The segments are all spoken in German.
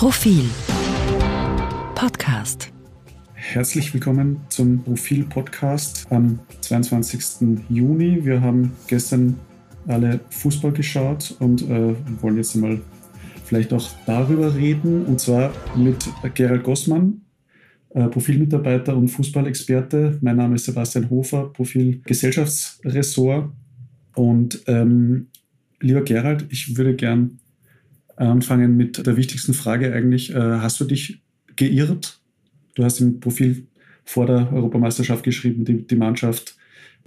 Profil Podcast. Herzlich willkommen zum Profil Podcast am 22. Juni. Wir haben gestern alle Fußball geschaut und äh, wollen jetzt einmal vielleicht auch darüber reden und zwar mit Gerald Gossmann, äh, Profilmitarbeiter und Fußballexperte. Mein Name ist Sebastian Hofer, Profil Gesellschaftsressort. Und ähm, lieber Gerald, ich würde gern anfangen mit der wichtigsten Frage eigentlich. Äh, hast du dich geirrt? Du hast im Profil vor der Europameisterschaft geschrieben, die, die Mannschaft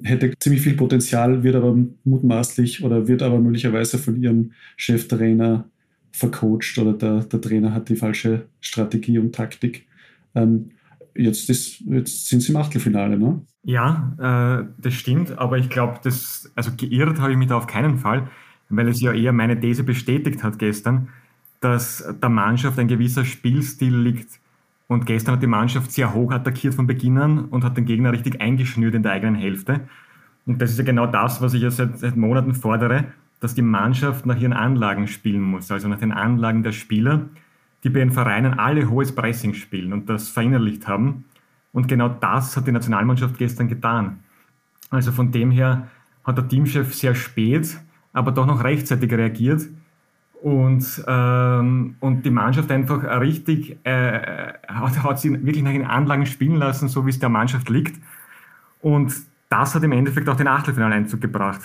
hätte ziemlich viel Potenzial, wird aber mutmaßlich oder wird aber möglicherweise von ihrem Cheftrainer vercoacht oder der, der Trainer hat die falsche Strategie und Taktik. Ähm, jetzt, ist, jetzt sind sie im Achtelfinale, ne? Ja, äh, das stimmt, aber ich glaube, also geirrt habe ich mich da auf keinen Fall weil es ja eher meine These bestätigt hat gestern, dass der Mannschaft ein gewisser Spielstil liegt. Und gestern hat die Mannschaft sehr hoch attackiert von Beginn an und hat den Gegner richtig eingeschnürt in der eigenen Hälfte. Und das ist ja genau das, was ich ja seit, seit Monaten fordere, dass die Mannschaft nach ihren Anlagen spielen muss, also nach den Anlagen der Spieler, die bei den Vereinen alle hohes Pressing spielen und das verinnerlicht haben. Und genau das hat die Nationalmannschaft gestern getan. Also von dem her hat der Teamchef sehr spät aber doch noch rechtzeitig reagiert und, ähm, und die Mannschaft einfach richtig, äh, hat, hat sie wirklich nach den Anlagen spielen lassen, so wie es der Mannschaft liegt. Und das hat im Endeffekt auch den Achtelfinaleinzug gebracht.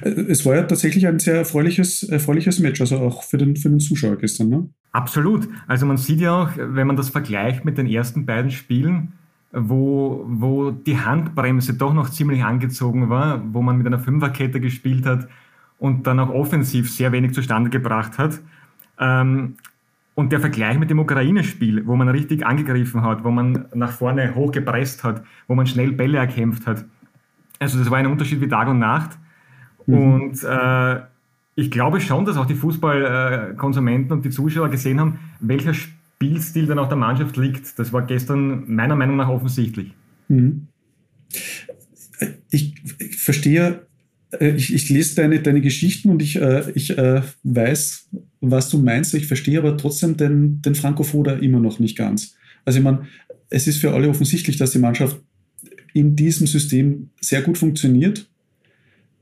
Es war ja tatsächlich ein sehr erfreuliches, erfreuliches Match, also auch für den, für den Zuschauer gestern, ne? Absolut. Also man sieht ja auch, wenn man das vergleicht mit den ersten beiden Spielen, wo, wo die Handbremse doch noch ziemlich angezogen war, wo man mit einer Fünferkette gespielt hat, und dann auch offensiv sehr wenig zustande gebracht hat. Ähm, und der Vergleich mit dem Ukraine-Spiel, wo man richtig angegriffen hat, wo man nach vorne hochgepresst hat, wo man schnell Bälle erkämpft hat. Also das war ein Unterschied wie Tag und Nacht. Mhm. Und äh, ich glaube schon, dass auch die Fußballkonsumenten und die Zuschauer gesehen haben, welcher Spielstil dann auch der Mannschaft liegt. Das war gestern meiner Meinung nach offensichtlich. Mhm. Ich, ich verstehe ich, ich lese deine, deine Geschichten und ich, äh, ich äh, weiß, was du meinst. Ich verstehe aber trotzdem den, den Franco immer noch nicht ganz. Also ich meine, es ist für alle offensichtlich, dass die Mannschaft in diesem System sehr gut funktioniert.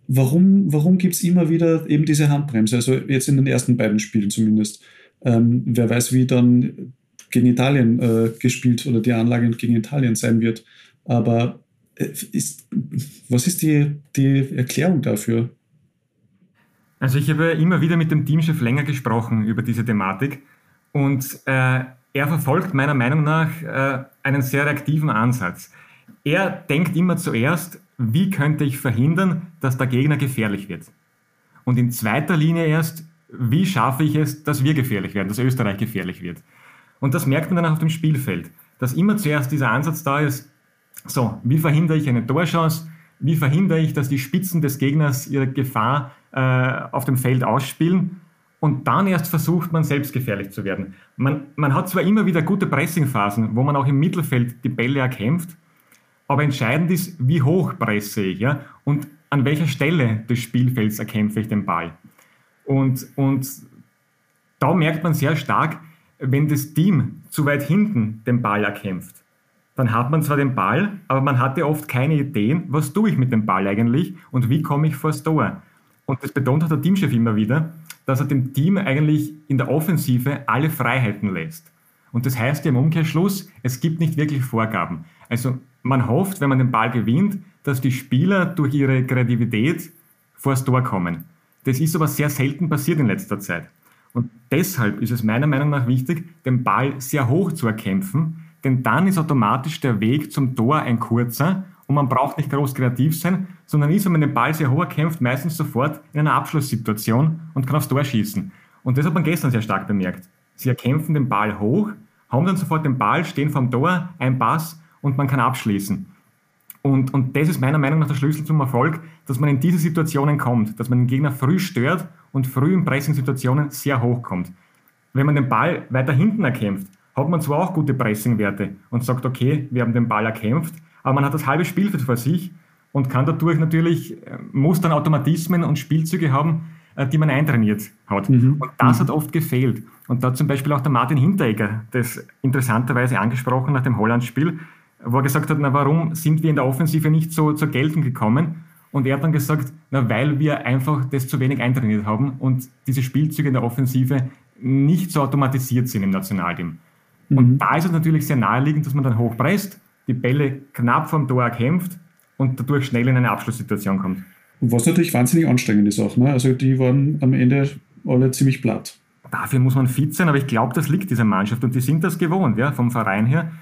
Warum, warum gibt es immer wieder eben diese Handbremse? Also jetzt in den ersten beiden Spielen zumindest. Ähm, wer weiß, wie dann gegen Italien äh, gespielt oder die Anlage gegen Italien sein wird. Aber äh, ist, was ist die, die Erklärung dafür? Also ich habe immer wieder mit dem Teamchef länger gesprochen über diese Thematik und äh, er verfolgt meiner Meinung nach äh, einen sehr reaktiven Ansatz. Er denkt immer zuerst, wie könnte ich verhindern, dass der Gegner gefährlich wird? Und in zweiter Linie erst, wie schaffe ich es, dass wir gefährlich werden, dass Österreich gefährlich wird? Und das merkt man dann auch auf dem Spielfeld, dass immer zuerst dieser Ansatz da ist, so, wie verhindere ich eine Torchance? Wie verhindere ich, dass die Spitzen des Gegners ihre Gefahr äh, auf dem Feld ausspielen? Und dann erst versucht man selbst gefährlich zu werden. Man, man hat zwar immer wieder gute Pressingphasen, wo man auch im Mittelfeld die Bälle erkämpft, aber entscheidend ist, wie hoch presse ich ja? und an welcher Stelle des Spielfelds erkämpfe ich den Ball. Und, und da merkt man sehr stark, wenn das Team zu weit hinten den Ball erkämpft, dann hat man zwar den Ball, aber man hatte oft keine Ideen, was tue ich mit dem Ball eigentlich und wie komme ich vors Tor. Und das betont hat der Teamchef immer wieder, dass er dem Team eigentlich in der Offensive alle Freiheiten lässt. Und das heißt ja im Umkehrschluss, es gibt nicht wirklich Vorgaben. Also man hofft, wenn man den Ball gewinnt, dass die Spieler durch ihre Kreativität vors Tor kommen. Das ist aber sehr selten passiert in letzter Zeit. Und deshalb ist es meiner Meinung nach wichtig, den Ball sehr hoch zu erkämpfen, denn dann ist automatisch der Weg zum Tor ein kurzer und man braucht nicht groß kreativ sein, sondern ist, wenn man den Ball sehr hoch kämpft, meistens sofort in einer Abschlusssituation und kann aufs Tor schießen. Und das hat man gestern sehr stark bemerkt. Sie erkämpfen den Ball hoch, haben dann sofort den Ball, stehen vom Tor, ein Pass und man kann abschließen. Und, und das ist meiner Meinung nach der Schlüssel zum Erfolg, dass man in diese Situationen kommt, dass man den Gegner früh stört und früh in Pressing-Situationen sehr hoch kommt. Wenn man den Ball weiter hinten erkämpft, hat man zwar auch gute Pressingwerte und sagt, okay, wir haben den Ball erkämpft, aber man hat das halbe Spielfeld vor sich und kann dadurch natürlich, äh, muss dann Automatismen und Spielzüge haben, äh, die man eintrainiert hat. Mhm. Und das mhm. hat oft gefehlt. Und da hat zum Beispiel auch der Martin Hinteregger das interessanterweise angesprochen nach dem Holland-Spiel, wo er gesagt hat, na warum sind wir in der Offensive nicht so zur Geltung gekommen? Und er hat dann gesagt, na weil wir einfach das zu wenig eintrainiert haben und diese Spielzüge in der Offensive nicht so automatisiert sind im Nationalteam. Mhm. Und da ist es natürlich sehr naheliegend, dass man dann hochpresst, die Bälle knapp vom Tor kämpft und dadurch schnell in eine Abschlusssituation kommt. Was natürlich wahnsinnig anstrengend ist auch. Ne? Also die waren am Ende alle ziemlich platt. Dafür muss man fit sein, aber ich glaube, das liegt dieser Mannschaft und die sind das gewohnt, ja, vom Verein her,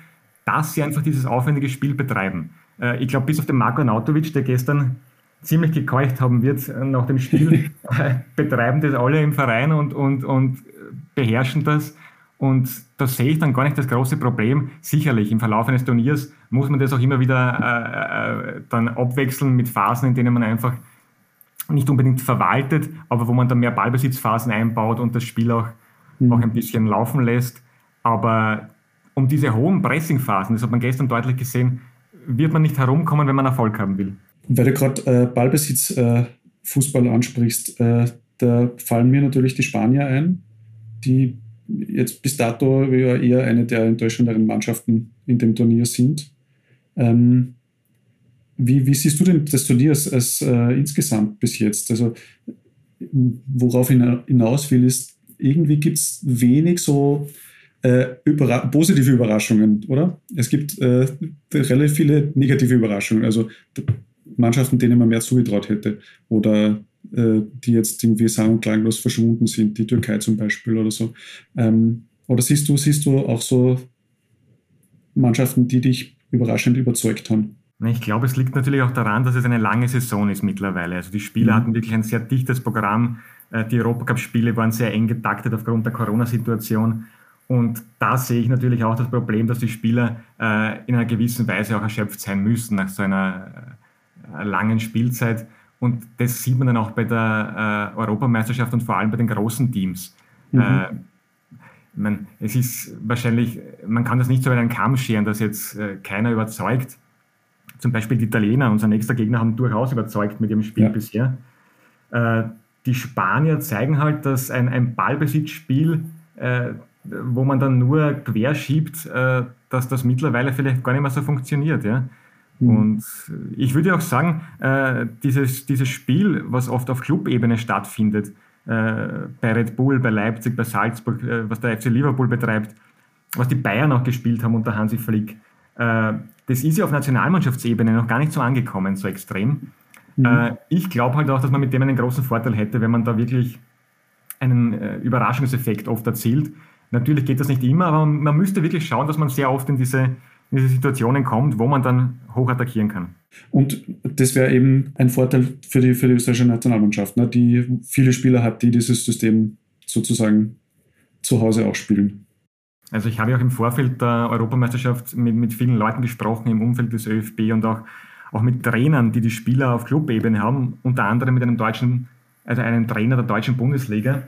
dass sie einfach dieses aufwendige Spiel betreiben. Äh, ich glaube, bis auf den Marco Nautovic, der gestern ziemlich gekeucht haben wird nach dem Spiel, äh, betreiben das alle im Verein und, und, und beherrschen das. Und da sehe ich dann gar nicht das große Problem. Sicherlich, im Verlauf eines Turniers muss man das auch immer wieder äh, äh, dann abwechseln mit Phasen, in denen man einfach nicht unbedingt verwaltet, aber wo man dann mehr Ballbesitzphasen einbaut und das Spiel auch, mhm. auch ein bisschen laufen lässt. Aber um diese hohen Pressingphasen, das hat man gestern deutlich gesehen, wird man nicht herumkommen, wenn man Erfolg haben will. Weil du gerade äh, Ballbesitz äh, Fußball ansprichst, äh, da fallen mir natürlich die Spanier ein, die jetzt bis dato eher eine der enttäuschenderen Mannschaften in dem Turnier sind. Ähm, wie, wie, siehst du denn das Turnier als, äh, insgesamt bis jetzt? Also, worauf hinaus will, ist, irgendwie gibt es wenig so äh, überra positive Überraschungen, oder? Es gibt äh, relativ viele negative Überraschungen. Also Mannschaften, denen man mehr zugetraut hätte. Oder die jetzt irgendwie sang- und klanglos verschwunden sind, die Türkei zum Beispiel oder so. Ähm, oder siehst du, siehst du auch so Mannschaften, die dich überraschend überzeugt haben? Ich glaube, es liegt natürlich auch daran, dass es eine lange Saison ist mittlerweile. Also die Spieler mhm. hatten wirklich ein sehr dichtes Programm. Äh, die Europacup-Spiele waren sehr eng getaktet aufgrund der Corona-Situation. Und da sehe ich natürlich auch das Problem, dass die Spieler äh, in einer gewissen Weise auch erschöpft sein müssen nach so einer langen Spielzeit. Und das sieht man dann auch bei der äh, Europameisterschaft und vor allem bei den großen Teams. Mhm. Äh, man, es ist wahrscheinlich, man kann das nicht so in einen Kamm scheren, dass jetzt äh, keiner überzeugt. Zum Beispiel die Italiener, unser nächster Gegner, haben durchaus überzeugt mit ihrem Spiel ja. bisher. Äh, die Spanier zeigen halt, dass ein, ein Ballbesitzspiel, äh, wo man dann nur quer schiebt, äh, dass das mittlerweile vielleicht gar nicht mehr so funktioniert. Ja? Mhm. Und ich würde auch sagen, äh, dieses, dieses Spiel, was oft auf Clubebene stattfindet, äh, bei Red Bull, bei Leipzig, bei Salzburg, äh, was der FC Liverpool betreibt, was die Bayern auch gespielt haben unter Hansi Flick, äh, das ist ja auf Nationalmannschaftsebene noch gar nicht so angekommen, so extrem. Mhm. Äh, ich glaube halt auch, dass man mit dem einen großen Vorteil hätte, wenn man da wirklich einen äh, Überraschungseffekt oft erzielt. Natürlich geht das nicht immer, aber man müsste wirklich schauen, dass man sehr oft in diese in diese Situationen kommt, wo man dann hoch attackieren kann. Und das wäre eben ein Vorteil für die, für die österreichische Nationalmannschaft, ne, die viele Spieler hat, die dieses System sozusagen zu Hause auch spielen. Also ich habe ja auch im Vorfeld der Europameisterschaft mit, mit vielen Leuten gesprochen im Umfeld des ÖFB und auch, auch mit Trainern, die die Spieler auf Clubebene haben, unter anderem mit einem deutschen, also einem Trainer der deutschen Bundesliga.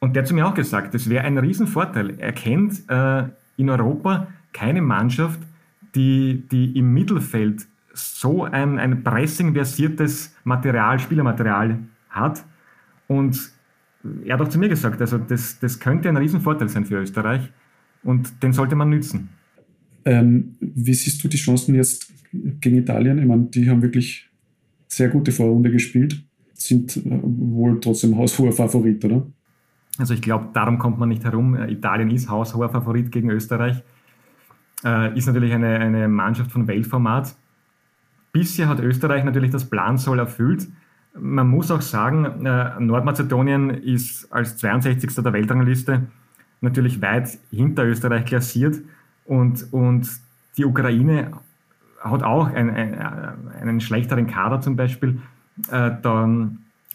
Und der hat zu mir auch gesagt, das wäre ein Riesenvorteil. Er kennt äh, in Europa keine Mannschaft, die, die im Mittelfeld so ein, ein pressing-versiertes Material, Spielermaterial hat. Und er hat auch zu mir gesagt, also das, das könnte ein Riesenvorteil sein für Österreich und den sollte man nützen. Ähm, wie siehst du die Chancen jetzt gegen Italien? Ich meine, die haben wirklich sehr gute Vorrunde gespielt, sind äh, wohl trotzdem haushoher Favorit, oder? Also ich glaube, darum kommt man nicht herum. Italien ist haushoher Favorit gegen Österreich äh, ist natürlich eine, eine Mannschaft von Weltformat. Bisher hat Österreich natürlich das Plansoll erfüllt. Man muss auch sagen, äh, Nordmazedonien ist als 62. der Weltrangliste natürlich weit hinter Österreich klassiert und, und die Ukraine hat auch ein, ein, einen schlechteren Kader zum Beispiel. Äh, da,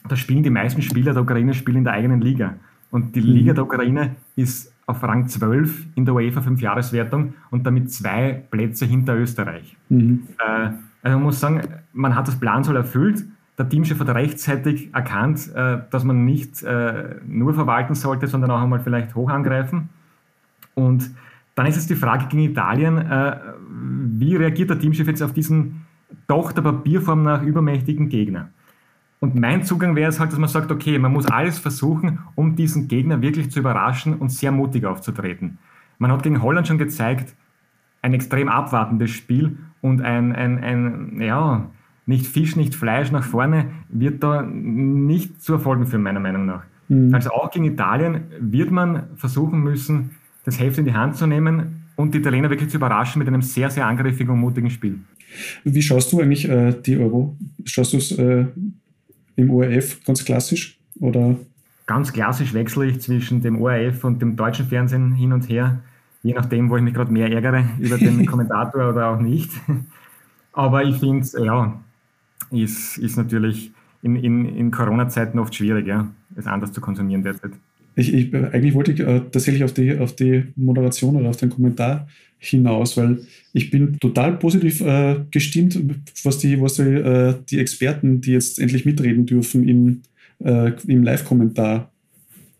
da, spielen die meisten Spieler der Ukraine spielen in der eigenen Liga. Und die Liga mhm. der Ukraine ist auf Rang 12 in der UEFA 5-Jahreswertung und damit zwei Plätze hinter Österreich. Mhm. Äh, also man muss sagen, man hat das Plansoll erfüllt. Der Teamchef hat rechtzeitig erkannt, äh, dass man nicht äh, nur verwalten sollte, sondern auch einmal vielleicht hoch angreifen. Und dann ist es die Frage gegen Italien, äh, wie reagiert der Teamchef jetzt auf diesen doch der Papierform nach übermächtigen Gegner? Und mein Zugang wäre es halt, dass man sagt, okay, man muss alles versuchen, um diesen Gegner wirklich zu überraschen und sehr mutig aufzutreten. Man hat gegen Holland schon gezeigt, ein extrem abwartendes Spiel und ein, ein, ein ja, nicht Fisch, nicht Fleisch nach vorne wird da nicht zu erfolgen führen, meiner Meinung nach. Mhm. Also auch gegen Italien wird man versuchen müssen, das Heft in die Hand zu nehmen und die Italiener wirklich zu überraschen mit einem sehr, sehr angriffigen und mutigen Spiel. Wie schaust du eigentlich äh, die Euro? Schaust du es äh, im ORF ganz klassisch oder? Ganz klassisch wechsle ich zwischen dem ORF und dem deutschen Fernsehen hin und her je nachdem, wo ich mich gerade mehr ärgere, über den Kommentator oder auch nicht. Aber ich finde es, ja, ist, ist natürlich in, in, in Corona-Zeiten oft schwierig, ja, es anders zu konsumieren derzeit. Ich, ich, eigentlich wollte ich äh, tatsächlich auf die, auf die Moderation oder auf den Kommentar hinaus, weil ich bin total positiv äh, gestimmt, was die, was die, äh, die Experten, die jetzt endlich mitreden dürfen im, äh, im Live-Kommentar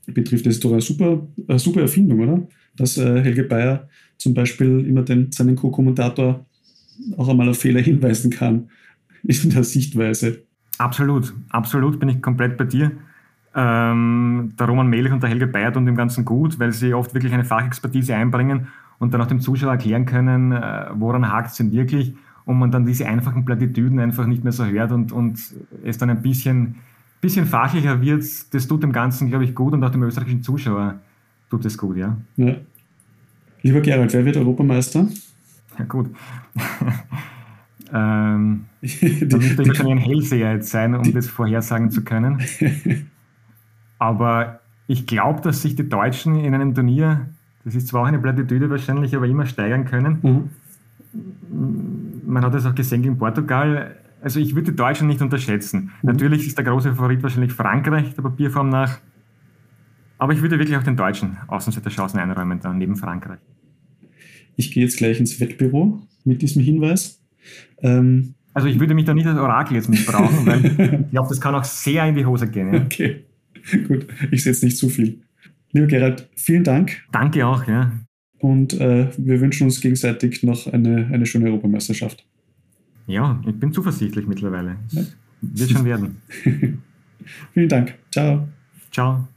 betrifft. Das ist doch eine super, eine super Erfindung, oder? dass äh, Helge Bayer zum Beispiel immer den, seinen Co-Kommentator auch einmal auf Fehler hinweisen kann in der Sichtweise. Absolut, absolut bin ich komplett bei dir. Ähm, der Roman Melich und der Helge Bayer tun dem Ganzen gut, weil sie oft wirklich eine Fachexpertise einbringen und dann auch dem Zuschauer erklären können, äh, woran hakt es denn wirklich und man dann diese einfachen Plattitüden einfach nicht mehr so hört und, und es dann ein bisschen, bisschen fachlicher wird. Das tut dem Ganzen, glaube ich, gut und auch dem österreichischen Zuschauer tut es gut, ja. ja. Lieber Gerald, wer wird Europameister? Ja, gut. ähm, da müsste ich wahrscheinlich ein Hellseher jetzt sein, um die, das vorhersagen zu können. Aber ich glaube, dass sich die Deutschen in einem Turnier, das ist zwar auch eine Plattitüde wahrscheinlich, aber immer steigern können. Mhm. Man hat es auch gesehen gegen Portugal. Also ich würde die Deutschen nicht unterschätzen. Mhm. Natürlich ist der große Favorit wahrscheinlich Frankreich, der Papierform nach. Aber ich würde wirklich auch den deutschen Außenseiterchancen einräumen, dann neben Frankreich. Ich gehe jetzt gleich ins Wettbüro mit diesem Hinweis. Ähm also ich würde mich da nicht als Orakel jetzt missbrauchen, weil ich glaube, das kann auch sehr in die Hose gehen. Ja. Okay, gut. Ich setze nicht zu viel. Lieber Gerald, vielen Dank. Danke auch, ja. Und äh, wir wünschen uns gegenseitig noch eine, eine schöne Europameisterschaft. Ja, ich bin zuversichtlich mittlerweile. Ja. wird schon werden. vielen Dank. Ciao. Ciao.